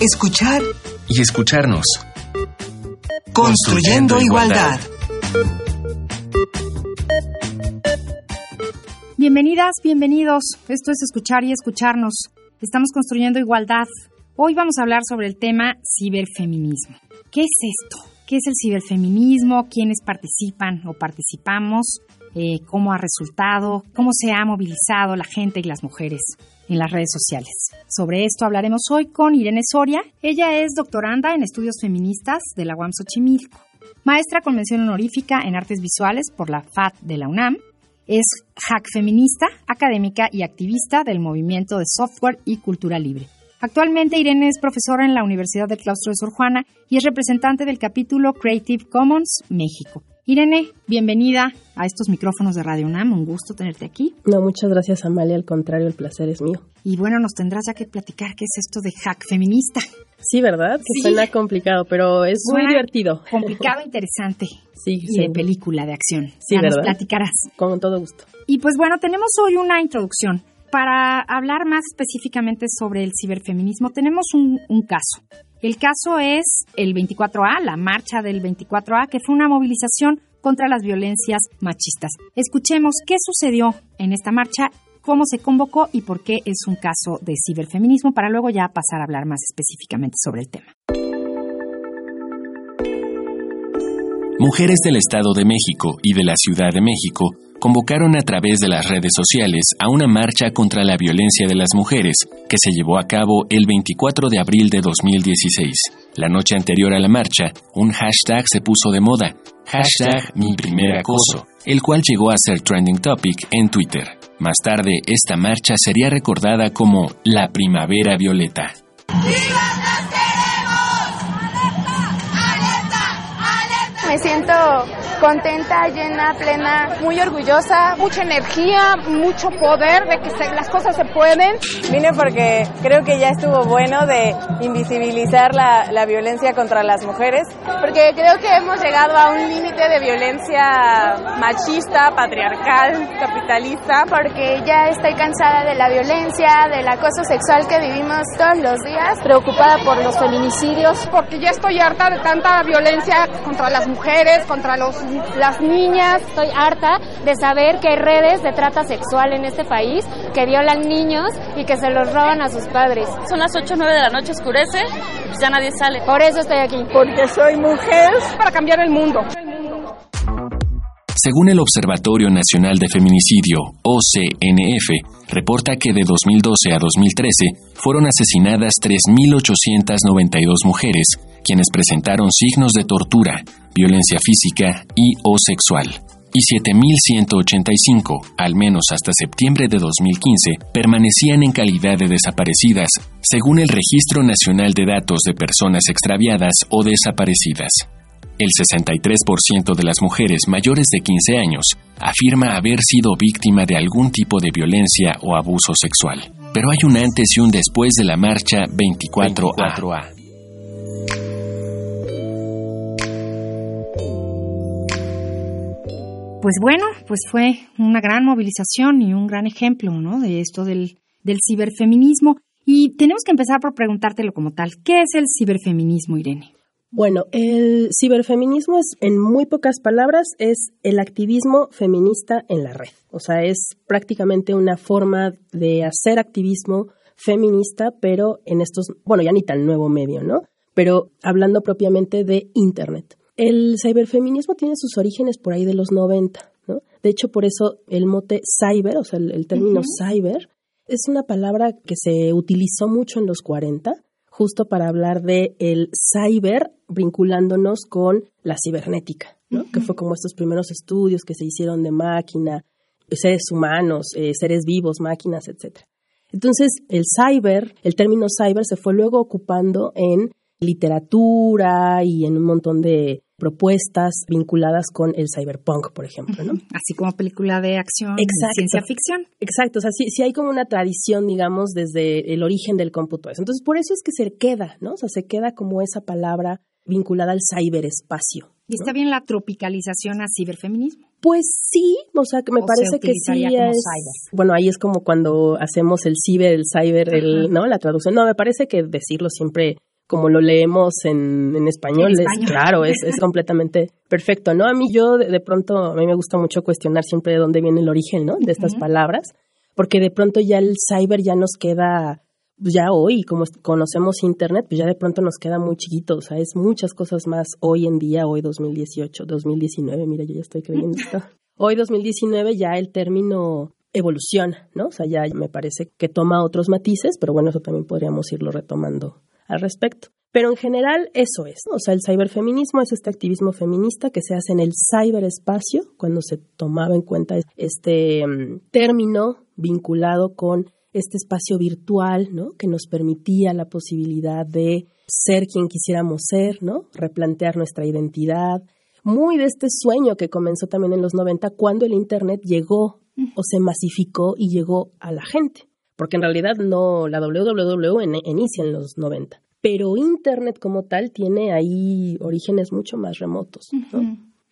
escuchar y escucharnos. Construyendo, igualdad. Bienvenidas, bienvenidos. Esto es escuchar y escucharnos. Estamos construyendo igualdad. Hoy vamos a hablar sobre el tema ciberfeminismo. ¿Qué es esto? ¿Qué es el ciberfeminismo? ¿Quiénes participan o participamos? Eh, ¿Cómo ha resultado? ¿Cómo se ha movilizado la gente y las mujeres en las redes sociales? Sobre esto hablaremos hoy con Irene Soria. Ella es doctoranda en estudios feministas de la UAM Xochimilco, maestra con mención honorífica en artes visuales por la FAT de la UNAM. Es hack feminista, académica y activista del movimiento de software y cultura libre. Actualmente Irene es profesora en la Universidad del Claustro de Sor Juana y es representante del capítulo Creative Commons México. Irene, bienvenida a estos micrófonos de Radio UNAM. Un gusto tenerte aquí. No, muchas gracias, Amalia. Al contrario, el placer es mío. Y bueno, nos tendrás ya que platicar qué es esto de hack feminista. Sí, ¿verdad? Que suena complicado, pero es muy divertido. Complicado, interesante. Sí, y de película de acción. Sí, ya ¿verdad? Nos platicarás. Con todo gusto. Y pues bueno, tenemos hoy una introducción. Para hablar más específicamente sobre el ciberfeminismo, tenemos un, caso. El caso es el 24A, la marcha del 24A, que fue una movilización contra las violencias machistas. Escuchemos qué sucedió en esta marcha, cómo se convocó y por qué es un caso de ciberfeminismo, para luego ya pasar a hablar más específicamente sobre el tema. Mujeres del Estado de México y de la Ciudad de México convocaron a través de las redes sociales a una marcha contra la violencia de las mujeres que se llevó a cabo el 24 de abril de 2016. La noche anterior a la marcha, un hashtag se puso de moda, hashtag mi primer acoso, el cual llegó a ser trending topic en Twitter. Más tarde, esta marcha sería recordada como la Primavera Violeta. Me siento contenta, llena, plena, muy orgullosa, mucha energía, mucho poder de que se, las cosas se pueden. Vine porque creo que ya estuvo bueno de invisibilizar la, la, violencia contra las mujeres. Porque creo que hemos llegado a un límite de violencia machista, patriarcal, capitalista. Porque ya estoy cansada de la violencia, del acoso sexual que vivimos todos los días. Preocupada por los feminicidios. Porque ya estoy harta de tanta violencia contra las mujeres, contra los las niñas. Estoy harta de saber que hay redes de trata sexual en este país que violan niños y que se los roban a sus padres. Son las 8 o 9 de la noche, oscurece, ya nadie sale. Por eso estoy aquí. Porque soy mujer. Para cambiar el mundo. Según el Observatorio Nacional de Feminicidio, OCNF, reporta que de 2012 a 2013 fueron asesinadas 3.892 mujeres, quienes presentaron signos de tortura, violencia física y o sexual. Y 7.185, al menos hasta septiembre de 2015, permanecían en calidad de desaparecidas, según el Registro Nacional de Datos de Personas Extraviadas o Desaparecidas. El 63% de las mujeres mayores de 15 años afirma haber sido víctima de algún tipo de violencia o abuso sexual. Pero hay un antes y un después de la marcha 24A. 24A. Pues bueno, pues fue una gran movilización y un gran ejemplo, ¿no? De esto del, del ciberfeminismo. Y tenemos que empezar por preguntártelo como tal. ¿Qué es el ciberfeminismo, Irene? Bueno, el ciberfeminismo es, en muy pocas palabras, es el activismo feminista en la red. O sea, es prácticamente una forma de hacer activismo feminista, pero en estos, bueno, ya ni tan nuevo medio, ¿no? Pero hablando propiamente de Internet. El ciberfeminismo tiene sus orígenes por ahí de los 90, ¿no? De hecho, por eso el mote cyber, o sea, el, el término uh -huh. cyber, es una palabra que se utilizó mucho en los 40, justo para hablar de el cyber vinculándonos con la cibernética, ¿no? Uh -huh. Que fue como estos primeros estudios que se hicieron de máquina, seres humanos, eh, seres vivos, máquinas, etc. Entonces, el cyber, el término cyber se fue luego ocupando en literatura y en un montón de propuestas vinculadas con el cyberpunk, por ejemplo, ¿no? Así como película de acción, Exacto. ciencia ficción. Exacto, o sea, sí, sí, hay como una tradición, digamos, desde el origen del cómputo. Entonces, por eso es que se queda, ¿no? O sea, se queda como esa palabra vinculada al ciberespacio. Y está bien la tropicalización a ciberfeminismo. Pues sí, o sea, que me parece que sí es. Bueno, ahí es como cuando hacemos el ciber, el cyber, el, ¿no? La traducción. No, me parece que decirlo siempre como lo leemos en, en español, es claro, es, es completamente perfecto, ¿no? A mí yo de, pronto, a mí me gusta mucho cuestionar siempre de dónde viene el origen, ¿no? De estas palabras, porque de pronto ya el cyber ya nos queda pues ya hoy, como conocemos Internet, pues ya de pronto nos queda muy chiquito, o sea, es muchas cosas más hoy en día, hoy 2018, 2019, mira, yo ya estoy creyendo esto. Hoy 2019 ya el término evoluciona, ¿no? O sea, ya me parece que toma otros matices, pero bueno, eso también podríamos irlo retomando al respecto. Pero en general eso es, o sea, el ciberfeminismo es este activismo feminista que se hace en el ciberespacio, cuando se tomaba en cuenta este mm, término vinculado con este espacio virtual, ¿no? Que nos permitía la posibilidad de ser quien quisiéramos ser, ¿no? Replantear nuestra identidad. Muy de este sueño que comenzó también en los 90 cuando el Internet llegó o se masificó y llegó a la gente. Porque en realidad no, la WWW inicia en los 90. Pero Internet como tal tiene ahí orígenes mucho más remotos.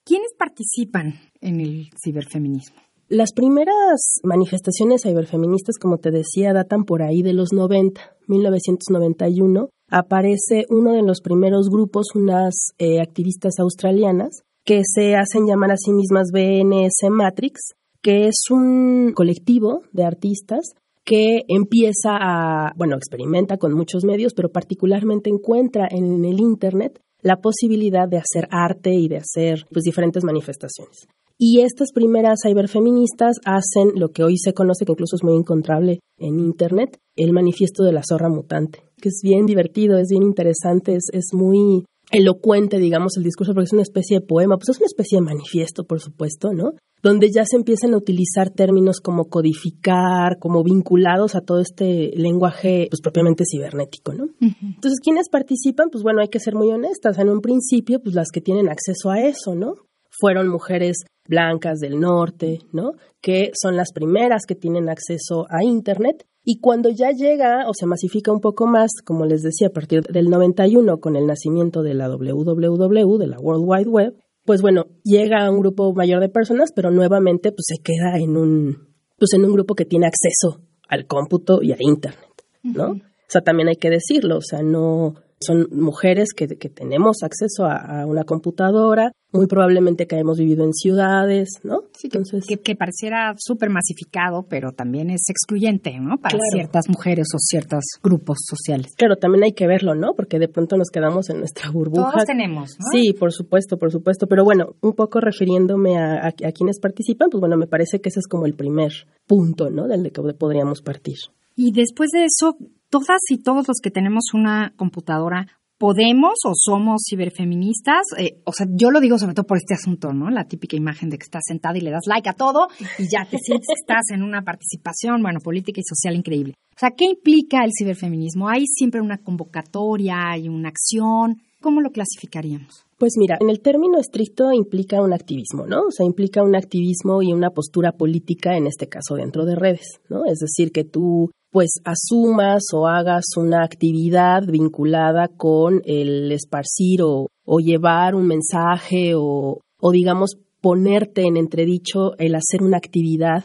¿Quiénes participan en el ciberfeminismo? Las primeras manifestaciones ciberfeministas, como te decía, datan por ahí de los 90, 1991. Aparece uno de los primeros grupos, unas eh, activistas australianas, que se hacen llamar a sí mismas BNS Matrix, que es un colectivo de artistas que empieza a, bueno, experimenta con muchos medios, pero particularmente encuentra en el Internet la posibilidad de hacer arte y de hacer pues diferentes manifestaciones. Y estas primeras ciberfeministas hacen lo que hoy se conoce, que incluso es muy encontrable en Internet, el manifiesto de la zorra mutante, que es bien divertido, es bien interesante, es, es muy elocuente, digamos, el discurso, porque es una especie de poema, pues es una especie de manifiesto, por supuesto, ¿no? Donde ya se empiezan a utilizar términos como codificar, como vinculados a todo este lenguaje, pues propiamente cibernético, ¿no? Entonces, ¿quiénes participan? Pues bueno, hay que ser muy honestas. En un principio, pues las que tienen acceso a eso, ¿no? Fueron mujeres blancas del norte, ¿no? Que son las primeras que tienen acceso a Internet. Y cuando ya llega o se masifica un poco más, como les decía, a partir del 91 con el nacimiento de la WWW, de la World Wide Web, pues bueno, llega a un grupo mayor de personas, pero nuevamente pues se queda en un, pues en un grupo que tiene acceso al cómputo y a Internet, ¿no? O sea, también hay que decirlo, o sea, no, son mujeres que, tenemos acceso a, una computadora, muy probablemente que hemos vivido en ciudades, ¿no? Sí, Entonces, que, pareciera súper masificado, pero también es excluyente, ¿no? Para ciertas mujeres o ciertos grupos sociales. Claro, también hay que verlo, ¿no? Porque de pronto nos quedamos en nuestra burbuja. Todos tenemos, ¿no? Sí, por supuesto, por supuesto. Pero bueno, un poco refiriéndome a, a quienes participan, pues bueno, me parece que ese es como el primer punto, ¿no? Del de que podríamos partir. Y después de eso, todas y todos los que tenemos una computadora podemos o somos ciberfeministas, eh, o sea, yo lo digo sobre todo por este asunto, ¿no? La típica imagen de que estás sentada y le das like a todo y ya te sientes que estás en una participación, bueno, política y social increíble. O sea, ¿qué implica el ciberfeminismo? ¿Hay siempre una convocatoria, hay una acción? ¿Cómo lo clasificaríamos? Pues mira, en el término estricto implica un activismo, ¿no? O sea, implica un activismo y una postura política, en este caso dentro de redes, ¿no? Es decir, que tú pues asumas o hagas una actividad vinculada con el esparcir o, llevar un mensaje o, o digamos ponerte en entredicho el hacer una actividad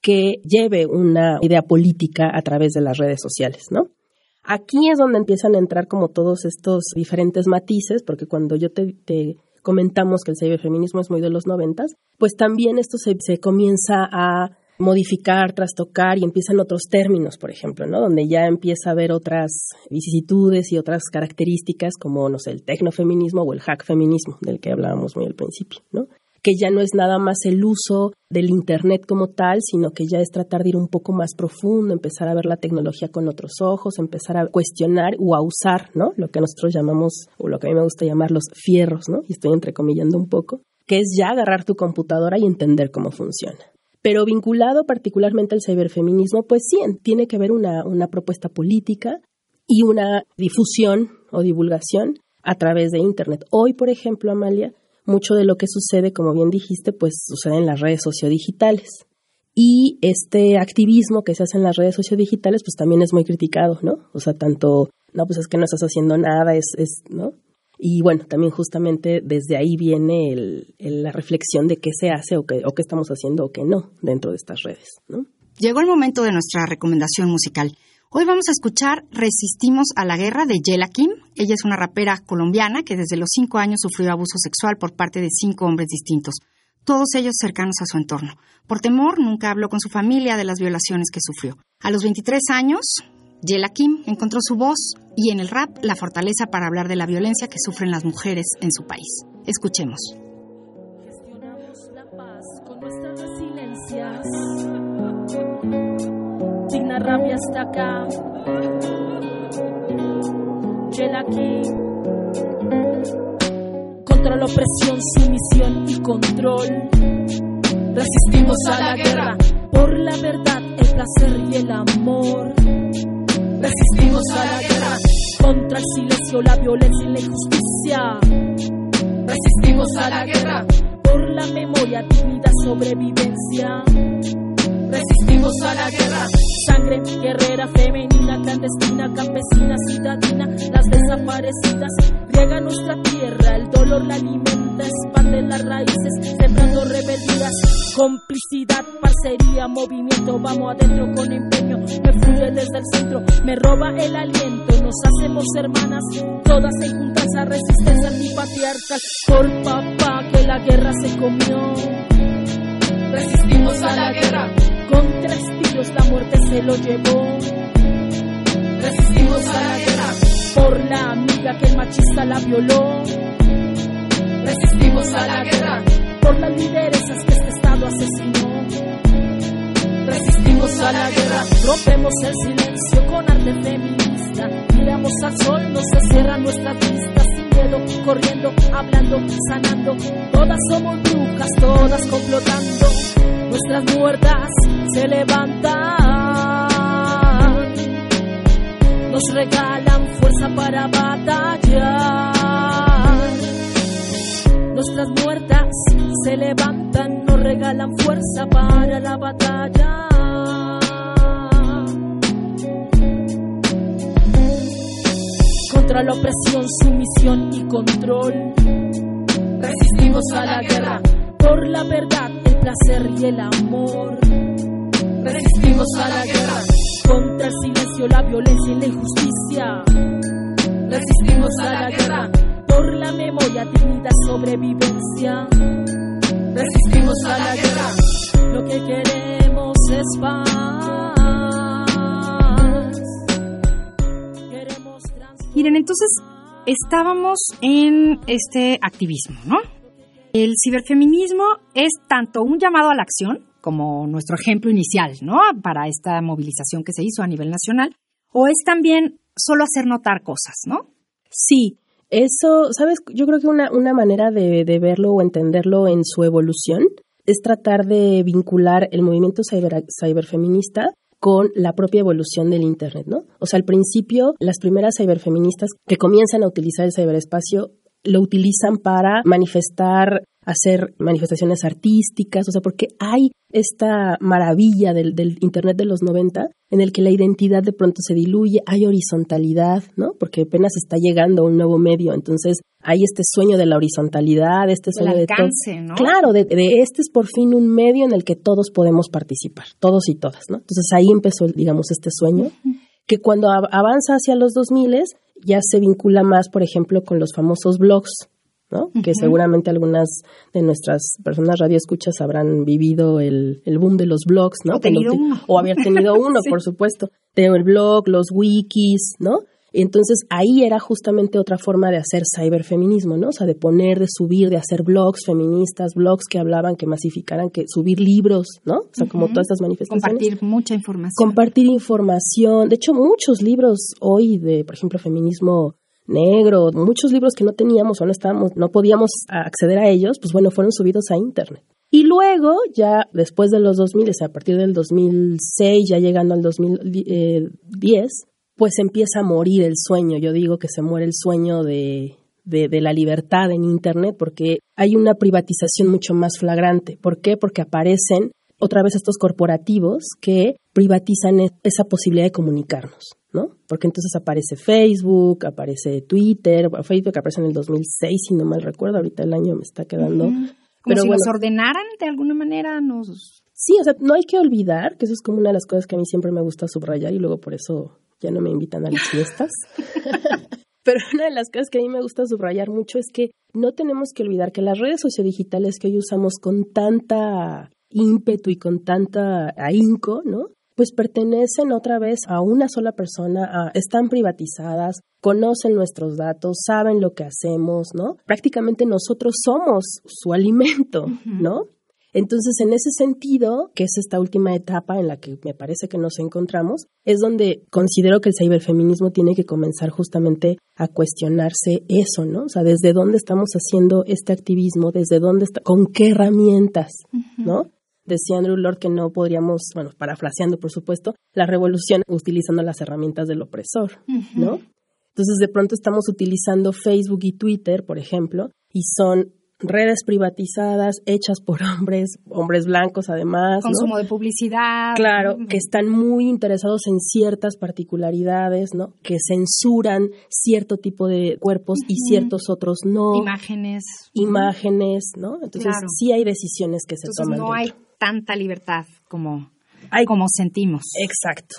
que lleve una idea política a través de las redes sociales, ¿no? Aquí es donde empiezan a entrar como todos estos diferentes matices, porque cuando yo te, comentamos que el ciberfeminismo es muy de los noventas, pues también esto se comienza a modificar, trastocar y empiezan otros términos, por ejemplo, ¿no? Donde ya empieza a haber otras vicisitudes y otras características como, no sé, el tecnofeminismo o el hack feminismo, del que hablábamos muy al principio, ¿no? Que ya no es nada más el uso del Internet como tal, sino que ya es tratar de ir un poco más profundo, empezar a ver la tecnología con otros ojos, empezar a cuestionar o a usar, ¿no? Lo que nosotros llamamos, o lo que a mí me gusta llamar los fierros, ¿no? Y estoy entrecomillando un poco, que es ya agarrar tu computadora y entender cómo funciona. Pero vinculado particularmente al ciberfeminismo, pues sí, tiene que haber una, una propuesta política y una difusión o divulgación a través de Internet. Hoy, por ejemplo, Amalia, mucho de lo que sucede, como bien dijiste, pues sucede en las redes sociodigitales. Y este activismo que se hace en las redes sociodigitales, pues también es muy criticado, ¿no? O sea, tanto, no, pues es que no estás haciendo nada, es, es ¿no? Y bueno, también justamente desde ahí viene la reflexión de qué se hace o qué, estamos haciendo o qué no dentro de estas redes. Llegó el momento de nuestra recomendación musical. Hoy vamos a escuchar Resistimos a la Guerra de Yela Kim. Ella es una rapera colombiana que desde los cinco años sufrió abuso sexual por parte de cinco hombres distintos, todos ellos cercanos a su entorno. Por temor, nunca habló con su familia de las violaciones que sufrió. A los 23 años, Yela Kim encontró su voz y en el rap la fortaleza para hablar de la violencia que sufren las mujeres en su país. Escuchemos. Gestionamos la paz con nuestras resiliencias. Digna rabia está acá. Yela Kim. Contra la opresión, sumisión y control. Resistimos a la guerra por la verdad, el placer y el amor Resistimos a la guerra contra el silencio, la violencia y la injusticia. Resistimos a la guerra por la memoria, dignidad, sobrevivencia. Resistimos a la guerra. Sangre guerrera, femenina, clandestina, campesina, ciudadina, las desaparecidas. Riega nuestra tierra, el dolor la alimenta, expande las raíces, sembrando rebeldías. Complicidad, parcería, movimiento, vamos adentro con empeño. Me fluye desde el centro, me roba el aliento. Nos hacemos hermanas, todas en juntas resistencia antipatriarcal. Por papá que la guerra se comió. Resistimos a la guerra con tres tiros la muerte se lo llevó. Resistimos a la guerra por la amiga que el machista la violó. Resistimos a la guerra por las lideresas que este Estado asesinó. Resistimos a la guerra, rompemos el silencio con arte feminista. Miramos al sol, no se cierran nuestras vistas sin miedo, corriendo, hablando, sanando. Todas somos brujas, todas complotando. Nuestras muertas se levantan, nos regalan fuerza para batallar. Nuestras muertas se levantan, nos regalan fuerza para la batalla. Contra la opresión, sumisión y control. Resistimos a la guerra por la verdad, el placer y el amor. Resistimos a la guerra contra el silencio, la violencia y la injusticia. Resistimos a la guerra por la memoria, dignidad, sobrevivencia. Resistimos a la guerra, lo que queremos es paz. Miren, entonces estábamos en este activismo, ¿no? El ciberfeminismo es tanto un llamado a la acción, como nuestro ejemplo inicial, ¿no? Para esta movilización que se hizo a nivel nacional, o es también solo hacer notar cosas, ¿no? Sí, eso, ¿sabes? Yo creo que una, una manera de, de, verlo o entenderlo en su evolución es tratar de vincular el movimiento cyber, ciberfeminista con la propia evolución del Internet, ¿no? O sea, al principio, las primeras ciberfeministas que comienzan a utilizar el ciberespacio lo utilizan para manifestar, hacer manifestaciones artísticas, o sea, porque hay esta maravilla del, del, Internet de los 90 en el que la identidad de pronto se diluye, hay horizontalidad, ¿no? Porque apenas está llegando un nuevo medio, entonces hay este sueño de la horizontalidad, este sueño alcance, de ¿no? Claro, de, de, este es por fin un medio en el que todos podemos participar, todos y todas, ¿no? Entonces ahí empezó, digamos, este sueño, que cuando avanza hacia los 2000 ya se vincula más, por ejemplo, con los famosos blogs, ¿no? Uh -huh. Que seguramente algunas de nuestras personas radioescuchas habrán vivido el, el boom de los blogs, ¿no? O, tenido uno. o haber tenido uno, sí. por supuesto. De el blog, los wikis, ¿no? Entonces ahí era justamente otra forma de hacer ciberfeminismo, ¿no? O sea, de poner, de subir, de hacer blogs feministas, blogs que hablaban, que masificaran, que subir libros, ¿no? O sea, uh -huh. como todas estas manifestaciones. Compartir mucha información. Compartir información. De hecho, muchos libros hoy de, por ejemplo, feminismo negro, muchos libros que no teníamos o no estábamos, no podíamos acceder a ellos, pues bueno, fueron subidos a internet. Y luego, ya después de los 2000, o sea, a partir del 2006, ya llegando al 2010, pues empieza a morir el sueño. Yo digo que se muere el sueño de, de, de, la libertad en Internet porque hay una privatización mucho más flagrante. ¿Por qué? Porque aparecen otra vez estos corporativos que privatizan esa posibilidad de comunicarnos. ¿no? Porque entonces aparece Facebook, aparece Twitter, Facebook aparece en el 2006, si no mal recuerdo, ahorita el año me está quedando. Como si nos ordenaran de alguna manera, nos... Sí, o sea, no hay que olvidar, que eso es como una de las cosas que a mí siempre me gusta subrayar y luego por eso ya no me invitan a las fiestas. Pero una de las cosas que a mí me gusta subrayar mucho es que no tenemos que olvidar que las redes sociodigitales que hoy usamos con tanta ímpetu y con tanta ahínco, ¿no? Pues pertenecen otra vez a una sola persona, están privatizadas, conocen nuestros datos, saben lo que hacemos, ¿no? Prácticamente nosotros somos su alimento, ¿no? Entonces, en ese sentido, que es esta última etapa en la que me parece que nos encontramos, es donde considero que el ciberfeminismo tiene que comenzar justamente a cuestionarse eso, ¿no? O sea, desde dónde estamos haciendo este activismo, desde dónde está, con qué herramientas, ¿no? Decía Andrew Lord que no podríamos, bueno, parafraseando por supuesto, la revolución utilizando las herramientas del opresor, ¿no? Entonces de pronto estamos utilizando Facebook y Twitter, por ejemplo, y son redes privatizadas hechas por hombres, hombres blancos además. Consumo de publicidad. Claro, que están muy interesados en ciertas particularidades, ¿no? Que censuran cierto tipo de cuerpos y ciertos otros no. Imágenes. Imágenes, ¿no? Entonces sí hay decisiones que se Entonces, toman. No hay tanta libertad como, como sentimos. Exacto.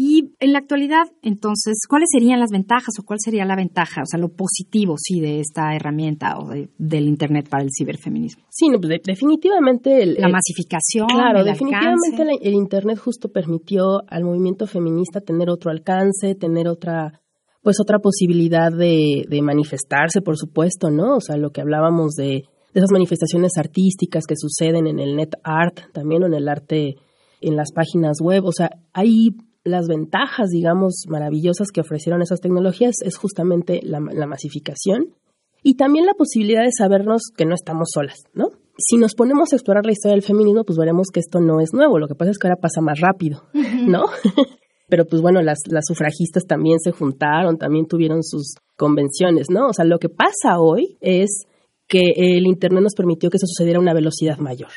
Y en la actualidad, entonces, ¿cuáles serían las ventajas o cuál sería la ventaja, o sea, lo positivo, sí, de esta herramienta o del Internet para el ciberfeminismo? Sí, pues, definitivamente... El, la masificación, Claro, definitivamente el Internet justo permitió al movimiento feminista tener otro alcance, tener otra pues otra posibilidad de, de manifestarse, por supuesto, ¿no? O sea, lo que hablábamos de, de esas manifestaciones artísticas que suceden en el net art, también en el arte en las páginas web, o sea, hay las ventajas, digamos, maravillosas que ofrecieron esas tecnologías es justamente la, masificación y también la posibilidad de sabernos que no estamos solas, ¿no? Si nos ponemos a explorar la historia del feminismo, pues veremos que esto no es nuevo, lo que pasa es que ahora pasa más rápido, ¿no? Pero pues bueno, las, las sufragistas también se juntaron, también tuvieron sus convenciones, ¿no? O sea, lo que pasa hoy es que el Internet nos permitió que eso sucediera a una velocidad mayor,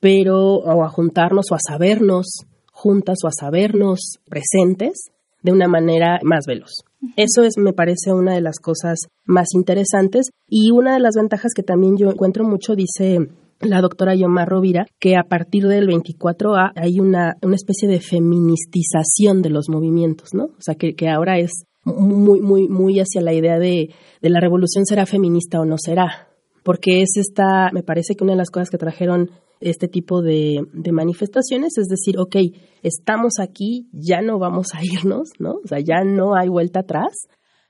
pero o a juntarnos o a sabernos juntas o a sabernos presentes de una manera más veloz. Eso es, me parece, una de las cosas más interesantes y una de las ventajas que también yo encuentro mucho, dice la doctora Yomar Rovira, que a partir del 24A hay una, una especie de feministización de los movimientos, ¿no? O sea, que, que ahora es muy, muy, muy hacia la idea de, de la revolución será feminista o no será, porque es esta, me parece que una de las cosas que trajeron este tipo de, manifestaciones, es decir, ok, estamos aquí, ya no vamos a irnos, ¿no? O sea, ya no hay vuelta atrás.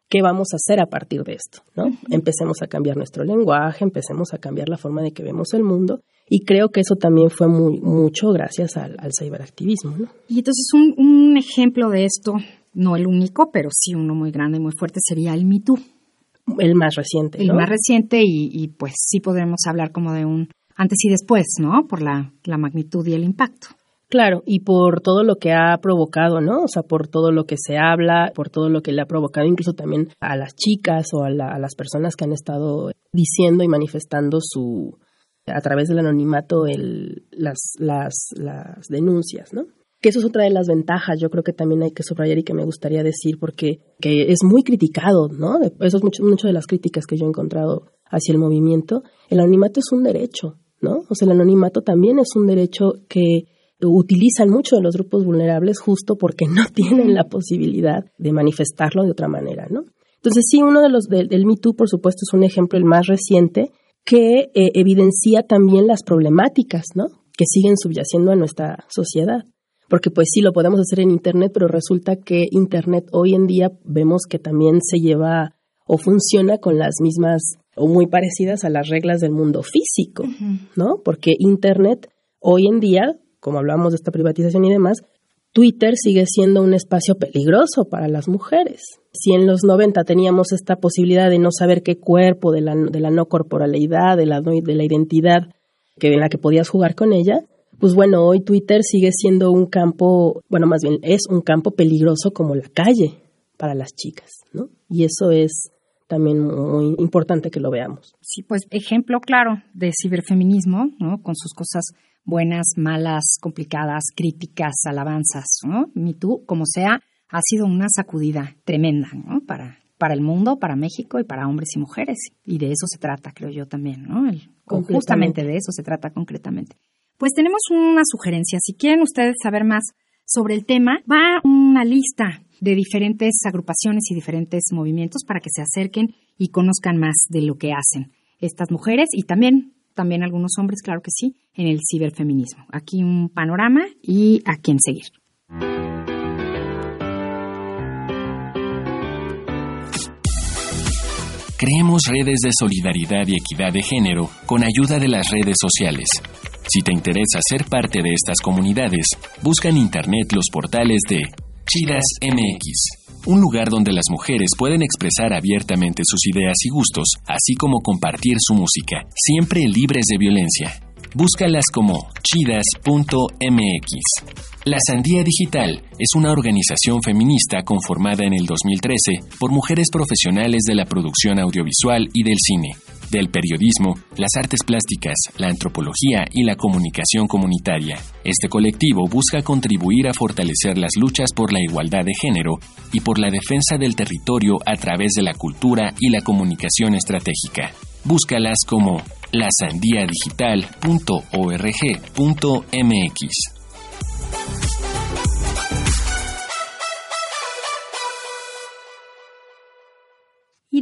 ¿Qué vamos a hacer a partir de esto? ¿no? Empecemos a cambiar nuestro lenguaje, empecemos a cambiar la forma de que vemos el mundo y creo que eso también fue muy mucho gracias al, ciberactivismo. ¿no? Y entonces un, un ejemplo de esto, no el único, pero sí uno muy grande y muy fuerte sería el MeToo. El más reciente. El más reciente y, y, pues sí podremos hablar como de un antes y después, ¿no? Por la, magnitud y el impacto. Claro, y por todo lo que ha provocado, ¿no? O sea, por todo lo que se habla, por todo lo que le ha provocado incluso también a las chicas o a, las personas que han estado diciendo y manifestando su, a través del anonimato, el, las, las, las denuncias, ¿no? Que eso es otra de las ventajas, yo creo que también hay que subrayar y que me gustaría decir, porque que es muy criticado, ¿no? Eso es mucho, de las críticas que yo he encontrado hacia el movimiento. El anonimato es un derecho, ¿no? O sea, el anonimato también es un derecho que utilizan mucho de los grupos vulnerables justo porque no tienen la posibilidad de manifestarlo de otra manera, ¿no? Entonces, sí, uno de los del, del Me Too, por supuesto, es un ejemplo el más reciente que eh, evidencia también las problemáticas, ¿no? Que siguen subyaciendo a nuestra sociedad. Porque pues sí, lo podemos hacer en Internet, pero resulta que Internet hoy en día vemos que también se lleva o funciona con las mismas o muy parecidas a las reglas del mundo físico, ¿no? Porque Internet hoy en día, como hablamos de esta privatización y demás, Twitter sigue siendo un espacio peligroso para las mujeres. Si en los 90 teníamos esta posibilidad de no saber qué cuerpo, de la, de la no corporalidad, de la, de la identidad que, en la que podías jugar con ella, pues bueno, hoy Twitter sigue siendo un campo, bueno, más bien es un campo peligroso como la calle para las chicas, ¿no? Y eso es también muy importante que lo veamos. Sí, pues ejemplo claro de ciberfeminismo, ¿no? Con sus cosas buenas, malas, complicadas, críticas, alabanzas, ¿no? Ni tú, como sea, ha sido una sacudida tremenda, ¿no? Para, para el mundo, para México y para hombres y mujeres. Y de eso se trata, creo yo también, ¿no? justamente de eso se trata concretamente. Pues tenemos una sugerencia. Si quieren ustedes saber más sobre el tema, va una lista de diferentes agrupaciones y diferentes movimientos para que se acerquen y conozcan más de lo que hacen estas mujeres y también, también algunos hombres, claro que sí, en el ciberfeminismo. Aquí un panorama y a quién seguir. Creemos redes de solidaridad y equidad de género con ayuda de las redes sociales. Si te interesa ser parte de estas comunidades, busca en Internet los portales de Chidas MX, un lugar donde las mujeres pueden expresar abiertamente sus ideas y gustos, así como compartir su música, siempre libres de violencia. Búscalas como chidas.mx. La Sandía Digital es una organización feminista conformada en el 2013 por mujeres profesionales de la producción audiovisual y del cine, del periodismo, las artes plásticas, la antropología y la comunicación comunitaria. Este colectivo busca contribuir a fortalecer las luchas por la igualdad de género y por la defensa del territorio a través de la cultura y la comunicación estratégica. Búscalas como lasandiadigital.org.mx.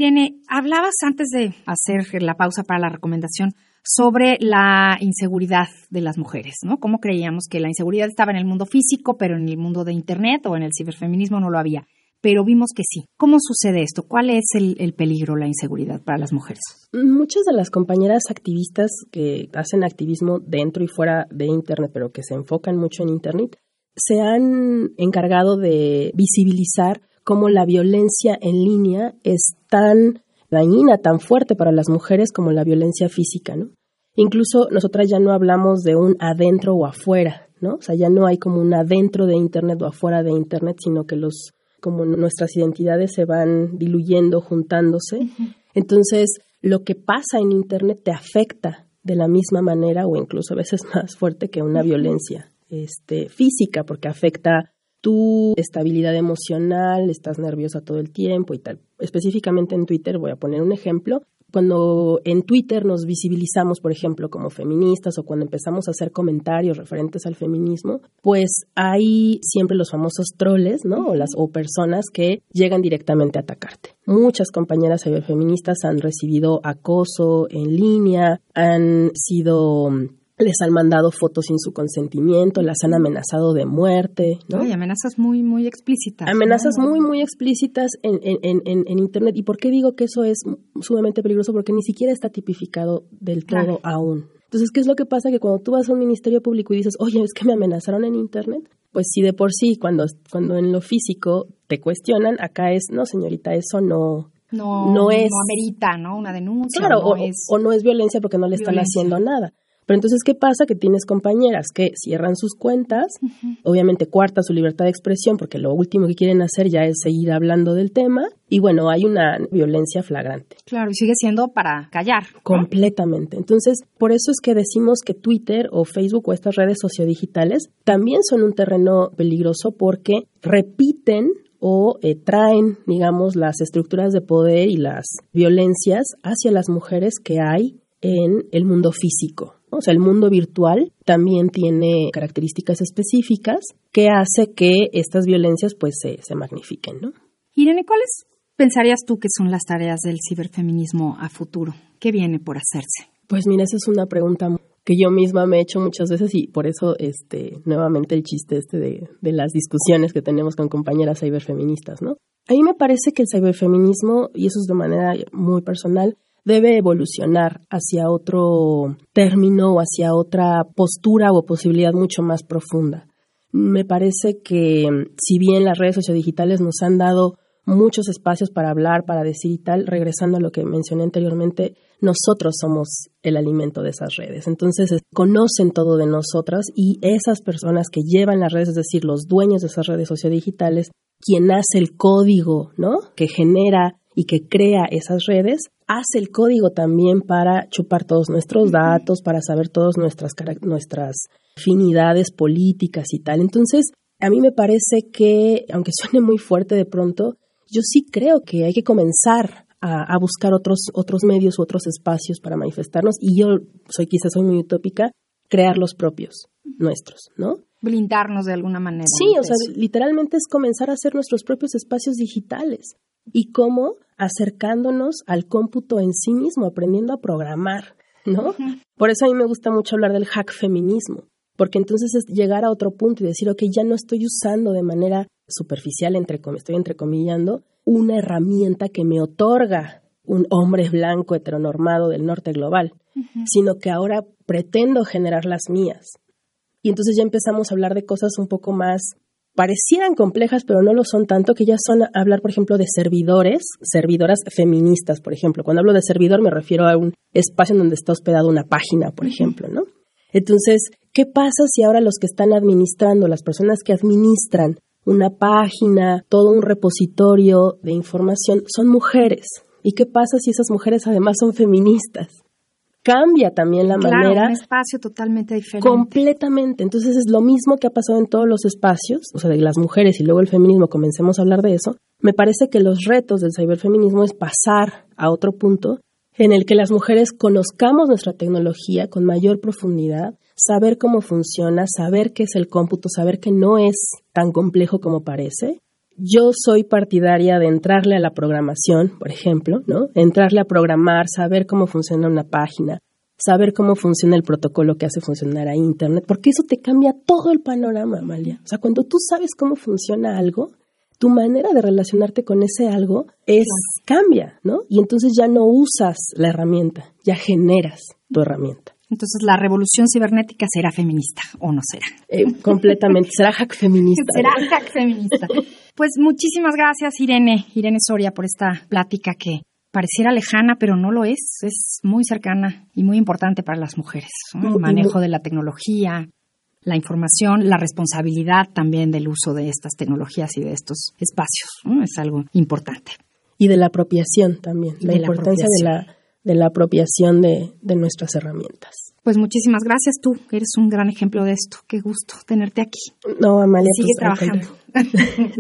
Irene, hablabas antes de hacer la pausa para la recomendación sobre la inseguridad de las mujeres, ¿no? Cómo creíamos que la inseguridad estaba en el mundo físico, pero en el mundo de Internet o en el ciberfeminismo no lo había. Pero vimos que sí. ¿Cómo sucede esto? ¿Cuál es el, el peligro, la inseguridad para las mujeres? Muchas de las compañeras activistas que hacen activismo dentro y fuera de Internet, pero que se enfocan mucho en Internet, se han encargado de visibilizar cómo la violencia en línea es tan dañina, tan fuerte para las mujeres como la violencia física, ¿no? Incluso nosotras ya no hablamos de un adentro o afuera, ¿no? O sea, ya no hay como un adentro de Internet o afuera de Internet, sino que los, como nuestras identidades se van diluyendo, juntándose. Entonces, lo que pasa en Internet te afecta de la misma manera o incluso a veces más fuerte que una violencia este, física, porque afecta tu estabilidad emocional, estás nerviosa todo el tiempo y tal. Específicamente en Twitter, voy a poner un ejemplo. Cuando en Twitter nos visibilizamos, por ejemplo, como feministas o cuando empezamos a hacer comentarios referentes al feminismo, pues hay siempre los famosos troles, ¿no? O las o personas que llegan directamente a atacarte. Muchas compañeras feministas han recibido acoso en línea, han sido les han mandado fotos sin su consentimiento, las han amenazado de muerte. ¿no? Y amenazas muy, muy explícitas. Amenazas muy, muy explícitas en, en, en, en, Internet. ¿Y por qué digo que eso es sumamente peligroso? Porque ni siquiera está tipificado del todo aún. Entonces, ¿qué es lo que pasa? Que cuando tú vas a un ministerio público y dices, oye, es que me amenazaron en Internet, pues si de por sí, cuando, cuando en lo físico te cuestionan, acá es, no, señorita, eso no, no, no es. No amerita, ¿no? Una denuncia. Claro, o, o, no es violencia porque no le están haciendo nada. Pero entonces, ¿qué pasa? Que tienes compañeras que cierran sus cuentas, obviamente cuarta su libertad de expresión, porque lo último que quieren hacer ya es seguir hablando del tema, y bueno, hay una violencia flagrante. Claro, y sigue siendo para callar. Completamente. Entonces, por eso es que decimos que Twitter o Facebook o estas redes sociodigitales también son un terreno peligroso porque repiten o eh, traen, digamos, las estructuras de poder y las violencias hacia las mujeres que hay en el mundo físico. O sea, el mundo virtual también tiene características específicas que hace que estas violencias pues se, se magnifiquen, ¿no? Irene, ¿cuáles pensarías tú que son las tareas del ciberfeminismo a futuro? ¿Qué viene por hacerse? Pues mira, esa es una pregunta que yo misma me he hecho muchas veces y por eso este nuevamente el chiste este de, de las discusiones que tenemos con compañeras ciberfeministas, ¿no? A mí me parece que el ciberfeminismo, y eso es de manera muy personal, debe evolucionar hacia otro término o hacia otra postura o posibilidad mucho más profunda. Me parece que si bien las redes sociodigitales nos han dado muchos espacios para hablar, para decir y tal, regresando a lo que mencioné anteriormente, nosotros somos el alimento de esas redes. Entonces, conocen todo de nosotras y esas personas que llevan las redes, es decir, los dueños de esas redes sociodigitales, quien hace el código, ¿no? Que genera y que crea esas redes, hace el código también para chupar todos nuestros datos, para saber todas nuestras, nuestras afinidades políticas y tal. Entonces, A mí me parece que, aunque suene muy fuerte de pronto, yo sí creo que hay que comenzar a, buscar otros, otros medios u otros espacios para manifestarnos y yo soy quizás soy muy utópica, crear los propios, nuestros, ¿no? Blindarnos de alguna manera. Sí, o sea, literalmente es comenzar a hacer nuestros propios espacios digitales. ¿Y cómo? Acercándonos al cómputo en sí mismo, aprendiendo a programar, ¿no? Por eso a mí me gusta mucho hablar del hack feminismo, porque entonces es llegar a otro punto y decir, ok, ya no estoy usando de manera superficial, entre, estoy entrecomillando, una herramienta que me otorga un hombre blanco heteronormado del norte global, sino que ahora pretendo generar las mías. Y entonces ya empezamos a hablar de cosas un poco más parecieran complejas, pero no lo son tanto, que ya son hablar, por ejemplo, de servidores, servidoras feministas, por ejemplo. Cuando hablo de servidor me refiero a un espacio en donde está hospedada una página, por ejemplo, ¿no? Entonces, ¿qué pasa si ahora los que están administrando, las personas que administran una página, todo un repositorio de información, son mujeres. ¿Y qué pasa si esas mujeres además son feministas? Cambia también la claro, manera. Un espacio totalmente diferente. Completamente. Entonces es lo mismo que ha pasado en todos los espacios, o sea, de las mujeres y luego el feminismo, comencemos a hablar de eso. Me parece que los retos del ciberfeminismo es pasar a otro punto en el que las mujeres conozcamos nuestra tecnología con mayor profundidad, saber cómo funciona, saber qué es el cómputo, saber que no es tan complejo como parece. Yo soy partidaria de entrarle a la programación, por ejemplo, ¿no? Entrarle a programar, saber cómo funciona una página, saber cómo funciona el protocolo que hace funcionar a Internet, porque eso te cambia todo el panorama, Amalia. O sea, cuando tú sabes cómo funciona algo, tu manera de relacionarte con ese algo es cambia, ¿no? Y entonces ya no usas la herramienta, ya generas tu herramienta. Entonces la revolución cibernética será feminista o no será. Eh, completamente, será hack feminista. será hack feminista. Pues muchísimas gracias Irene, Irene Soria por esta plática que pareciera lejana, pero no lo es. Es muy cercana y muy importante para las mujeres. El manejo de la tecnología, la información, la responsabilidad también del uso de estas tecnologías y de estos espacios. Es algo importante. Y de la apropiación también, la importancia de la de la apropiación de, nuestras herramientas. Pues muchísimas gracias tú, eres un gran ejemplo de esto. Qué gusto tenerte aquí. No, Amalia, sigue pues, trabajando.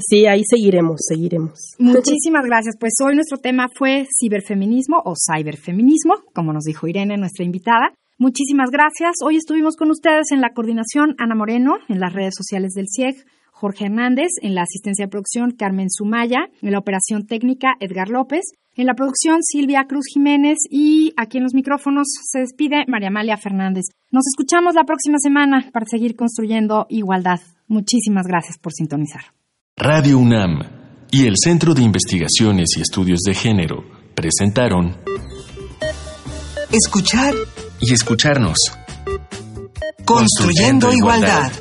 sí, ahí seguiremos, seguiremos. Muchísimas gracias. Pues hoy nuestro tema fue ciberfeminismo o cyberfeminismo, como nos dijo Irene, nuestra invitada. Muchísimas gracias. Hoy estuvimos con ustedes en la coordinación Ana Moreno, en las redes sociales del CIEG, Jorge Hernández, en la asistencia de producción Carmen Sumaya, en la operación técnica Edgar López. En la producción, Silvia Cruz Jiménez y aquí en los micrófonos se despide María Amalia Fernández. Nos escuchamos la próxima semana para seguir construyendo igualdad. Muchísimas gracias por sintonizar. Radio UNAM y el Centro de Investigaciones y Estudios de Género presentaron Escuchar y escucharnos. Construyendo, igualdad.